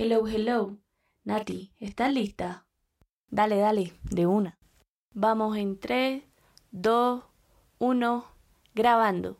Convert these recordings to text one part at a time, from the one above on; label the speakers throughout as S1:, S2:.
S1: Hello, hello. Nati, ¿estás lista? Dale, dale, de una. Vamos en 3, 2, 1, grabando.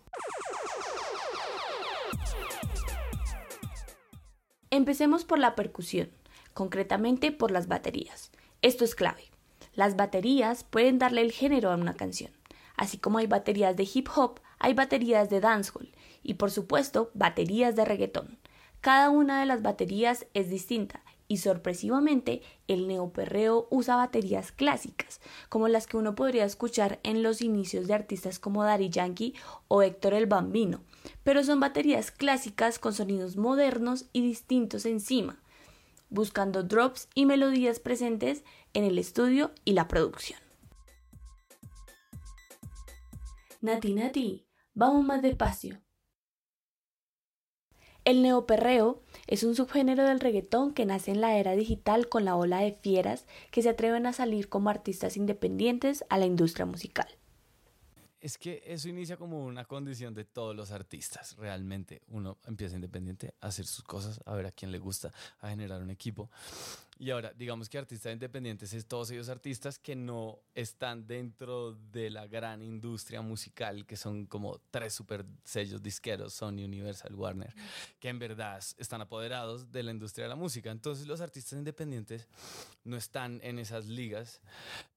S1: Empecemos por la percusión, concretamente por las baterías. Esto es clave. Las baterías pueden darle el género a una canción. Así como hay baterías de hip hop, hay baterías de dancehall y por supuesto baterías de reggaetón. Cada una de las baterías es distinta y sorpresivamente el neoperreo usa baterías clásicas, como las que uno podría escuchar en los inicios de artistas como Daddy Yankee o Héctor el Bambino, pero son baterías clásicas con sonidos modernos y distintos encima, buscando drops y melodías presentes en el estudio y la producción. Nati Nati, vamos más despacio. El neoperreo es un subgénero del reggaetón que nace en la era digital con la ola de fieras que se atreven a salir como artistas independientes a la industria musical.
S2: Es que eso inicia como una condición de todos los artistas, realmente. Uno empieza independiente a hacer sus cosas, a ver a quién le gusta, a generar un equipo. Y ahora, digamos que artistas independientes es todos ellos artistas que no están dentro de la gran industria musical, que son como tres super sellos disqueros, Sony, Universal, Warner, que en verdad están apoderados de la industria de la música. Entonces los artistas independientes no están en esas ligas,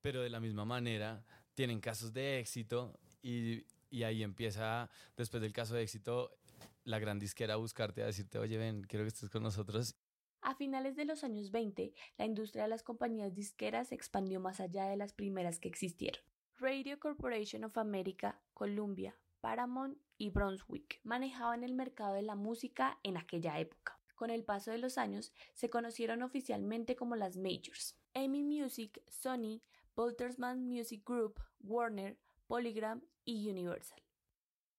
S2: pero de la misma manera tienen casos de éxito y, ahí empieza, después del caso de éxito, la gran disquera a buscarte, a decirte, oye, ven, quiero que estés con nosotros
S1: a finales de los años 20, la industria de las compañías disqueras se expandió más allá de las primeras que existieron. Radio Corporation of America, Columbia, Paramount y Brunswick manejaban el mercado de la música en aquella época. Con el paso de los años, se conocieron oficialmente como las Majors. Amy Music, Sony, Boltersman Music Group, Warner, Polygram y Universal.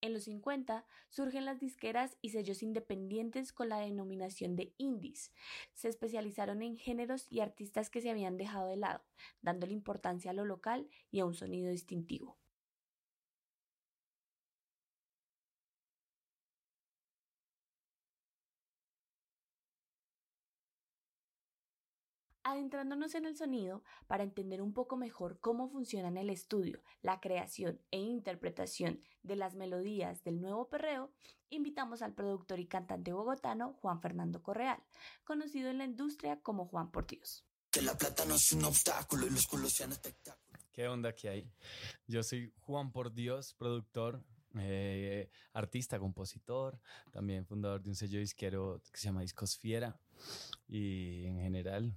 S1: En los 50 surgen las disqueras y sellos independientes con la denominación de indies. Se especializaron en géneros y artistas que se habían dejado de lado, dándole importancia a lo local y a un sonido distintivo. Adentrándonos en el sonido para entender un poco mejor cómo funcionan el estudio, la creación e interpretación de las melodías del nuevo perreo, invitamos al productor y cantante bogotano Juan Fernando Correal, conocido en la industria como Juan por Dios.
S2: Que la plata no es un obstáculo y los culos sean espectáculos. ¿Qué onda que hay? Yo soy Juan por Dios, productor, eh, artista, compositor, también fundador de un sello disquero que se llama Discosfiera y en general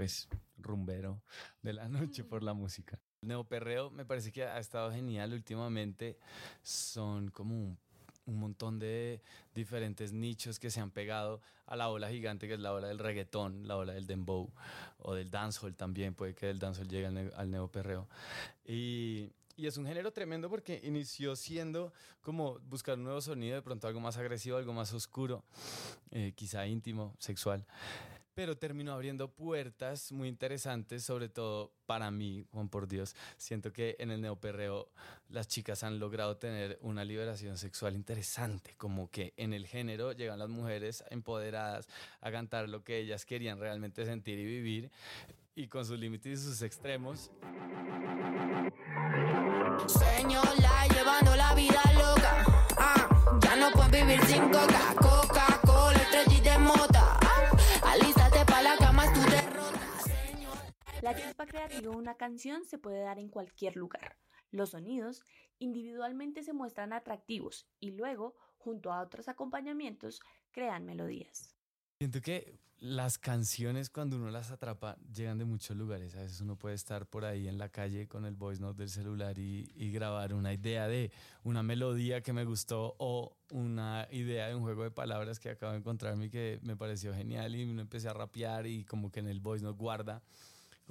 S2: pues rumbero de la noche por la música. El neoperreo me parece que ha estado genial últimamente. Son como un, montón de diferentes nichos que se han pegado a la ola gigante que es la ola del reggaetón, la ola del dembow o del dancehall también. Puede que el dancehall llegue al, al neoperreo. Y, y es un género tremendo porque inició siendo como buscar un nuevo sonido, de pronto algo más agresivo, algo más oscuro, eh, quizá íntimo, sexual pero terminó abriendo puertas muy interesantes, sobre todo para mí, Juan por Dios. Siento que en el neoperreo las chicas han logrado tener una liberación sexual interesante, como que en el género llegan las mujeres empoderadas a cantar lo que ellas querían realmente sentir y vivir, y con sus límites y sus extremos. Señora, llevando la vida loca, ah, ya no puedes vivir sin coca,
S1: La chispa creativa de una canción se puede dar en cualquier lugar. Los sonidos individualmente se muestran atractivos y luego, junto a otros acompañamientos, crean melodías.
S2: Siento que las canciones cuando uno las atrapa llegan de muchos lugares. A veces uno puede estar por ahí en la calle con el voice note del celular y, y, grabar una idea de una melodía que me gustó o una idea de un juego de palabras que acabo de encontrarme y que me pareció genial y me empecé a rapear y como que en el voice note guarda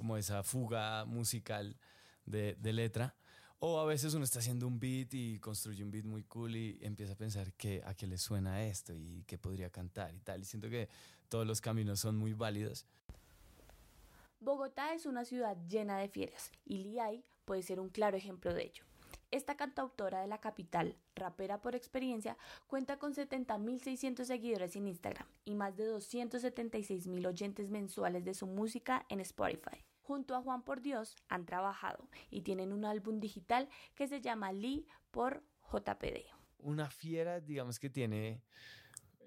S2: como esa fuga musical de, letra. O a veces uno está haciendo un beat y construye un beat muy cool y empieza a pensar que, a qué le suena esto y qué podría cantar y tal. Y siento que todos los caminos son muy válidos.
S1: Bogotá es una ciudad llena de fieras y Liay puede ser un claro ejemplo de ello. Esta cantautora de la capital, rapera por experiencia, cuenta con 70.600 seguidores en Instagram y más de 276.000 oyentes mensuales de su música en Spotify. Junto a Juan por Dios han trabajado y tienen un álbum digital que se llama Lee por JPD.
S2: Una fiera, digamos que tiene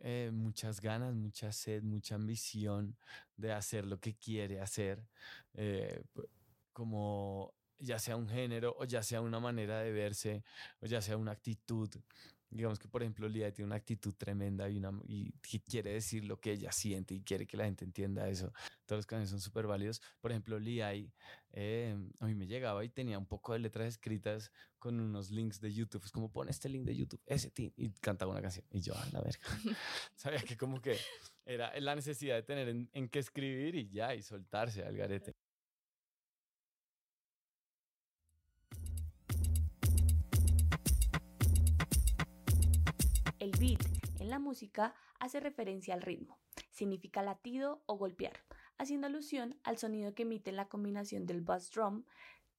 S2: eh, muchas ganas, mucha sed, mucha ambición de hacer lo que quiere hacer, eh, como ya sea un género o ya sea una manera de verse o ya sea una actitud. Digamos que, por ejemplo, Lía tiene una actitud tremenda y, una, y, quiere decir lo que ella siente y quiere que la gente entienda eso. Todos los canciones son súper válidos. Por ejemplo, Lía, eh, a mí me llegaba y tenía un poco de letras escritas con unos links de YouTube. Es como, pon este link de YouTube, ese team, y cantaba una canción. Y yo, a la verga. Sabía que como que era la necesidad de tener en, en qué escribir y ya, y soltarse al garete.
S1: El beat en la música hace referencia al ritmo, significa latido o golpear, haciendo alusión al sonido que emite la combinación del bass drum,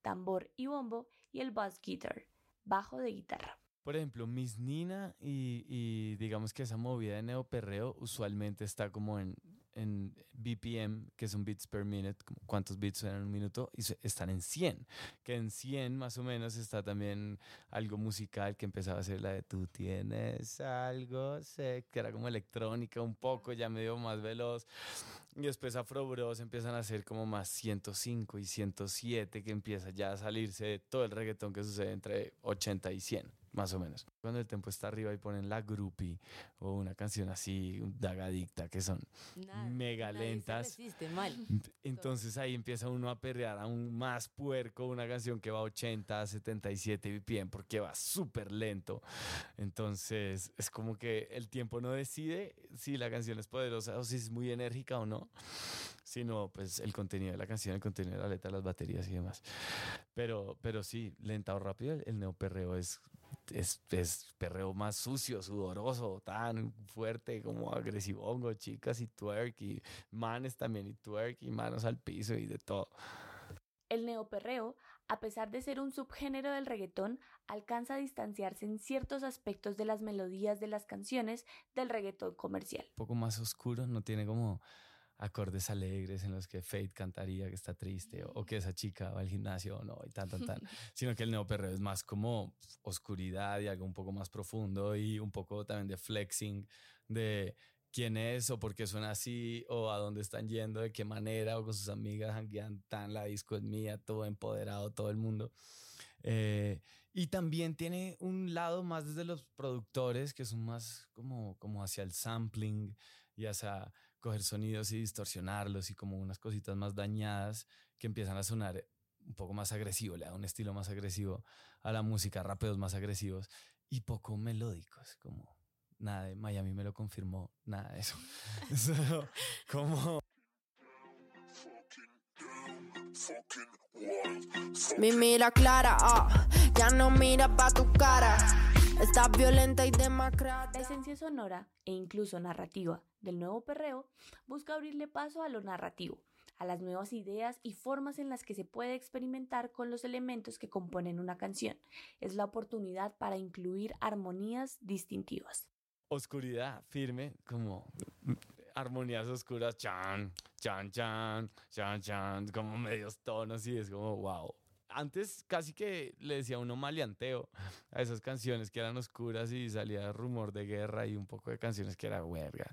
S1: tambor y bombo y el bass guitar, bajo de guitarra.
S2: Por ejemplo, Miss Nina y, y digamos que esa movida de neoperreo usualmente está como en en BPM, que son beats per minute, cuántos beats en un minuto, y están en 100. Que en 100 más o menos está también algo musical que empezaba a ser la de tú tienes algo, sé, que era como electrónica un poco, ya medio más veloz. Y después Afro Bros empiezan a hacer como más 105 y 107, que empieza ya a salirse de todo el reggaetón que sucede entre 80 y 100 más o menos. Cuando el tempo está arriba y ponen la groupie o una canción así, dagadicta, que son mega lentas.
S3: mal.
S2: Entonces ahí empieza uno a perrear aún más puerco una canción que va a 80, 77 BPM porque va súper lento. Entonces es como que el tiempo no decide si la canción es poderosa o si es muy enérgica o no sino pues el contenido de la canción, el contenido de la letra, las baterías y demás. Pero, pero sí, lenta o rápido, el neoperreo es es, es, perreo más sucio, sudoroso, tan fuerte como agresivo, chicas y twerk y manes también y twerk y manos al piso y de todo.
S1: El neoperreo, a pesar de ser un subgénero del reggaetón, alcanza a distanciarse en ciertos aspectos de las melodías de las canciones del reggaetón comercial.
S2: Un poco más oscuro, no tiene como acordes alegres en los que Fate cantaría que está triste o, que esa chica va al gimnasio o no y tan, tan, tan, sino que el neoperreo es más como oscuridad y algo un poco más profundo y un poco también de flexing de quién es o por qué suena así o a dónde están yendo, de qué manera o con sus amigas hanguean tan la disco es mía, todo empoderado, todo el mundo. Eh, y también tiene un lado más desde los productores que son más como, como hacia el sampling y hacia coger sonidos y distorsionarlos y como unas cositas más dañadas que empiezan a sonar un poco más agresivo, le da un estilo más agresivo a la música, rapeos más agresivos y poco melódicos, como nada de Miami me lo confirmó, nada de eso. como...
S1: Mi mira clara, ah, ya no mira pa' tu cara. Está violenta y demacrada. La esencia sonora e incluso narrativa del nuevo perreo busca abrirle paso a lo narrativo, a las nuevas ideas y formas en las que se puede experimentar con los elementos que componen una canción. Es la oportunidad para incluir armonías distintivas.
S2: Oscuridad firme, como armonías oscuras, chan, chan, chan, chan, chan, como medios tonos y es como wow antes casi que le decía uno maleanteo a esas canciones que eran oscuras y salía rumor de guerra y un poco de canciones que era huerga.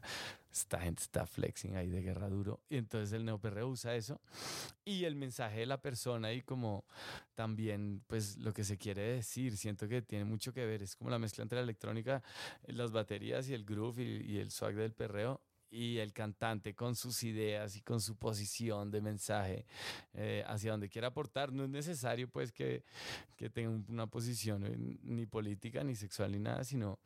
S2: Esta gente está flexing ahí de guerra duro. Y entonces el neoperreo usa eso. Y el mensaje de la persona y como también pues lo que se quiere decir, siento que tiene mucho que ver. Es como la mezcla entre la electrónica, las baterías y el groove y, y el swag del perreo y el cantante con sus ideas y con su posición de mensaje eh, hacia donde quiera aportar. No es necesario pues que, que tenga una posición eh, ni política, ni sexual, ni nada, sino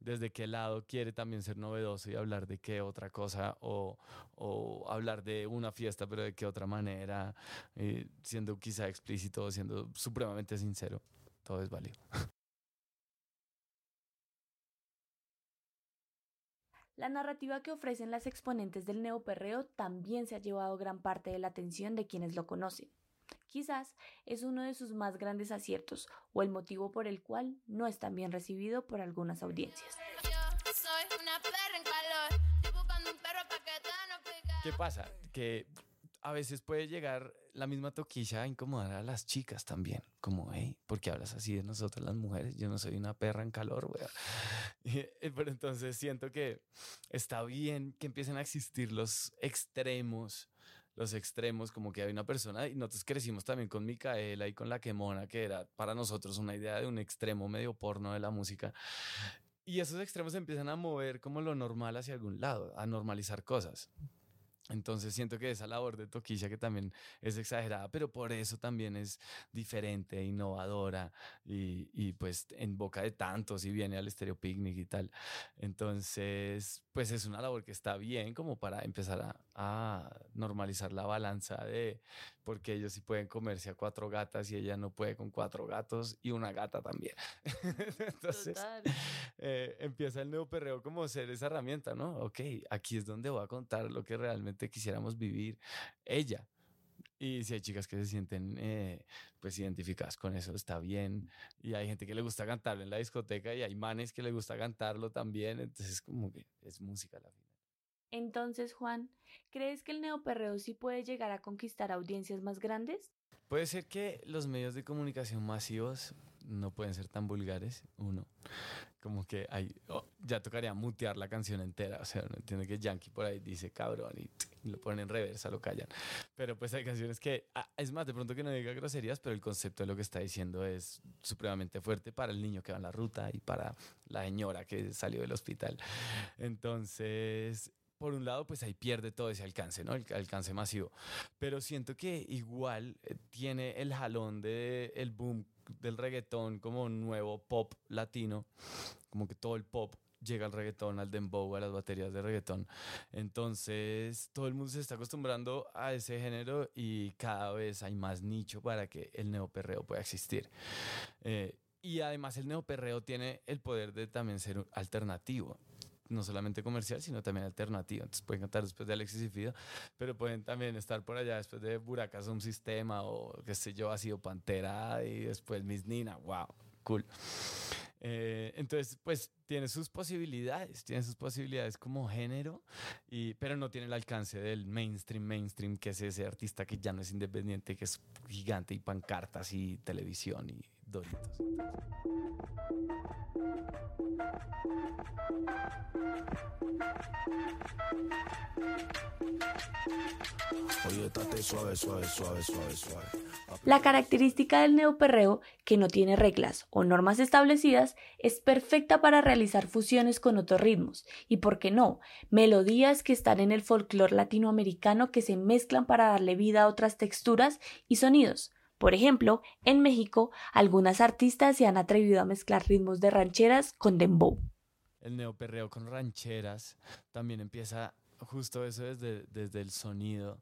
S2: desde qué lado quiere también ser novedoso y hablar de qué otra cosa o, o hablar de una fiesta, pero de qué otra manera, eh, siendo quizá explícito, siendo supremamente sincero. Todo es válido.
S1: La narrativa que ofrecen las exponentes del neoperreo también se ha llevado gran parte de la atención de quienes lo conocen. Quizás es uno de sus más grandes aciertos o el motivo por el cual no es tan bien recibido por algunas audiencias.
S2: ¿Qué pasa? Que a veces puede llegar la misma toquilla a incomodar a las chicas también. Como, hey, ¿por qué hablas así de nosotras las mujeres? Yo no soy una perra en calor, güey. Pero entonces siento que está bien que empiecen a existir los extremos los extremos, como que hay una persona, y nosotros crecimos también con Micaela y con La Quemona, que era para nosotros una idea de un extremo medio porno de la música. Y esos extremos empiezan a mover como lo normal hacia algún lado, a normalizar cosas. Entonces siento que esa labor de Toquilla que también es exagerada, pero por eso también es diferente, innovadora y, y, pues en boca de tantos y viene al Estéreo Picnic y tal. Entonces, pues es una labor que está bien como para empezar a, a normalizar la balanza de porque ellos sí pueden comerse a cuatro gatas y ella no puede con cuatro gatos y una gata también. Entonces eh, empieza el nuevo perreo como ser esa herramienta, ¿no? Ok, aquí es donde voy a contar lo que realmente quisiéramos vivir ella. Y si hay chicas que se sienten eh, pues identificadas con eso, está bien. Y hay gente que le gusta cantarlo en la discoteca y hay manes que le gusta cantarlo también. Entonces como que es música la final.
S1: Entonces, Juan, ¿crees que el neoperreo sí puede llegar a conquistar audiencias más grandes?
S2: Puede ser que los medios de comunicación masivos no pueden ser tan vulgares, uno. Como que hay, oh, ya tocaría mutear la canción entera, o sea, no entiende que Yankee por ahí dice cabrón y, lo ponen en reversa, lo callan. Pero pues hay canciones que, ah, es más, de pronto que no diga groserías, pero el concepto de lo que está diciendo es supremamente fuerte para el niño que va en la ruta y para la señora que salió del hospital. Entonces, por un lado, pues ahí pierde todo ese alcance, ¿no? El alcance masivo. Pero siento que igual eh, tiene el jalón del el boom del reggaetón como nuevo pop latino, como que todo el pop llega al reggaetón, al dembow, a las baterías de reggaetón. Entonces, todo el mundo se está acostumbrando a ese género y cada vez hay más nicho para que el neoperreo pueda existir. Eh, y además el neoperreo tiene el poder de también ser alternativo no solamente comercial, sino también alternativo. Entonces pueden cantar después de Alexis y Fido, pero pueden también estar por allá después de Buracas un sistema o qué sé yo, ha sido Pantera y después Miss Nina. ¡Wow! Cool. Eh, entonces, pues tiene sus posibilidades, tiene sus posibilidades como género, y, pero no tiene el alcance del mainstream, mainstream, que es ese artista que ya no es independiente, que es gigante y pancartas y televisión y doritos.
S1: La característica del neoperreo, que no tiene reglas o normas establecidas, es perfecta para realizar fusiones con otros ritmos. Y, por qué no, melodías que están en el folclore latinoamericano que se mezclan para darle vida a otras texturas y sonidos. Por ejemplo, en México, algunas artistas se han atrevido a mezclar ritmos de rancheras con dembow.
S2: El neoperreo con rancheras también empieza justo eso desde, desde el sonido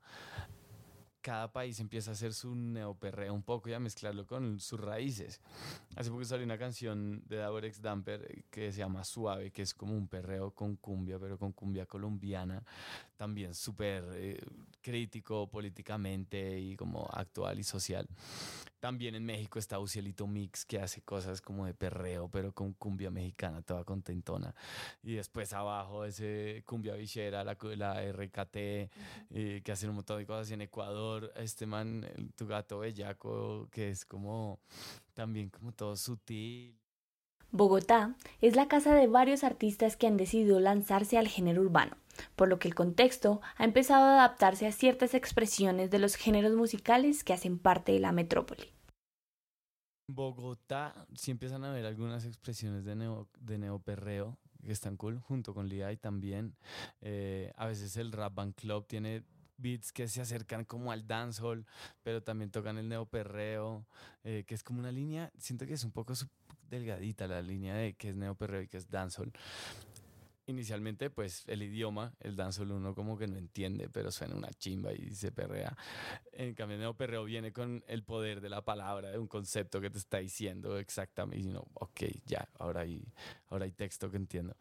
S2: cada país empieza a hacer su neoperreo un poco y a mezclarlo con sus raíces. Hace poco salió una canción de Daborex Damper que se llama Suave, que es como un perreo con cumbia, pero con cumbia colombiana, también súper eh, crítico políticamente y como actual y social. También en México está Ucielito Mix, que hace cosas como de perreo, pero con cumbia mexicana, toda contentona. Y después abajo ese cumbia villera, la, la RKT, eh, que hacen un montón de cosas en Ecuador. Este man, tu gato bellaco, que es como también como todo sutil.
S1: Bogotá es la casa de varios artistas que han decidido lanzarse al género urbano por lo que el contexto ha empezado a adaptarse a ciertas expresiones de los géneros musicales que hacen parte de la metrópoli.
S2: En Bogotá sí empiezan a ver algunas expresiones de, neo, de neoperreo que están cool, junto con y también. Eh, a veces el Rap Band Club tiene beats que se acercan como al dancehall, pero también tocan el neoperreo, eh, que es como una línea, siento que es un poco delgadita la línea de que es neoperreo y que es dancehall. inicialmente, pues el idioma, el dancehall uno como que no entiende, pero suena una chimba y se perrea. En cambio, el neoperreo viene con el poder de la palabra, de un concepto que te está diciendo exactamente. Y no, ok, ya, ahora hay, ahora hay texto que entiendo.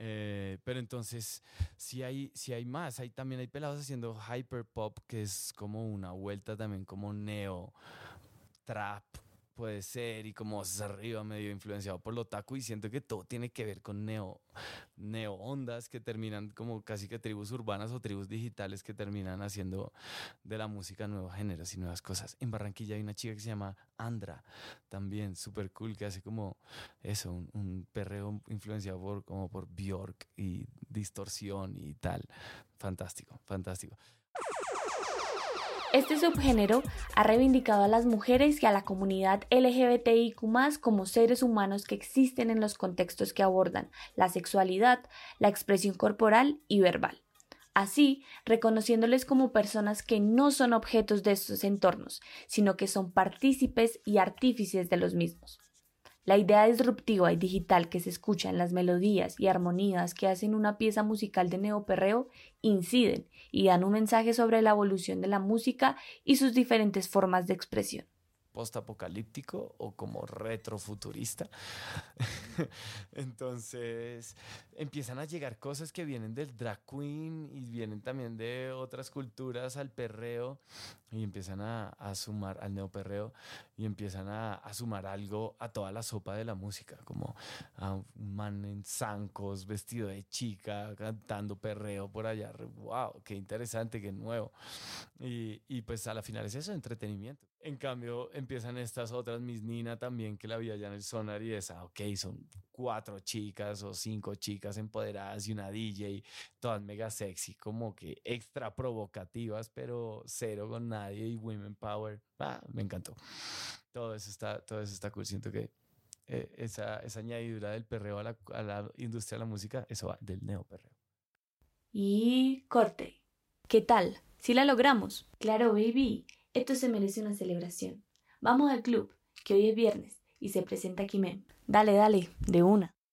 S2: Eh, pero entonces, si hay, si hay más, hay, también hay pelados haciendo hyper pop, que es como una vuelta también como neo trap puede ser y como arriba medio influenciado por lo taco y siento que todo tiene que ver con neo neo ondas que terminan como casi que tribus urbanas o tribus digitales que terminan haciendo de la música nuevos géneros y nuevas cosas. En Barranquilla hay una chica que se llama Andra, también súper cool, que hace como eso, un, un, perreo influenciado por, como por Bjork y distorsión y tal. Fantástico, fantástico.
S1: Este subgénero ha reivindicado a las mujeres y a la comunidad LGBTIQ como seres humanos que existen en los contextos que abordan la sexualidad, la expresión corporal y verbal. Así, reconociéndoles como personas que no son objetos de estos entornos, sino que son partícipes y artífices de los mismos. La idea disruptiva y digital que se escucha en las melodías y armonías que hacen una pieza musical de neoperreo inciden y dan un mensaje sobre la evolución de la música y sus diferentes formas de expresión
S2: post-apocalíptico o como retrofuturista. Entonces empiezan a llegar cosas que vienen del drag queen y vienen también de otras culturas al perreo y empiezan a, sumar al neoperreo y empiezan a, sumar algo a toda la sopa de la música, como a un man en zancos, vestido de chica, cantando perreo por allá. ¡Wow! ¡Qué interesante, qué nuevo! Y, y pues a la final es eso, entretenimiento. En cambio, empiezan estas otras, mis Nina también, que la vi allá en el sonar y esa, ok, son cuatro chicas o cinco chicas empoderadas y una DJ, todas mega sexy, como que extra provocativas, pero cero con nadie y women power. Ah, me encantó. Todo eso está, todo eso está cool. Siento que eh, esa, esa añadidura del perreo a la, a la industria de la música, eso va del neoperreo.
S1: Y corte. ¿Qué tal? Si la logramos. Claro, baby. Esto se merece una celebración. Vamos al club, que hoy es viernes y se presenta Kimem. Dale, dale, de una.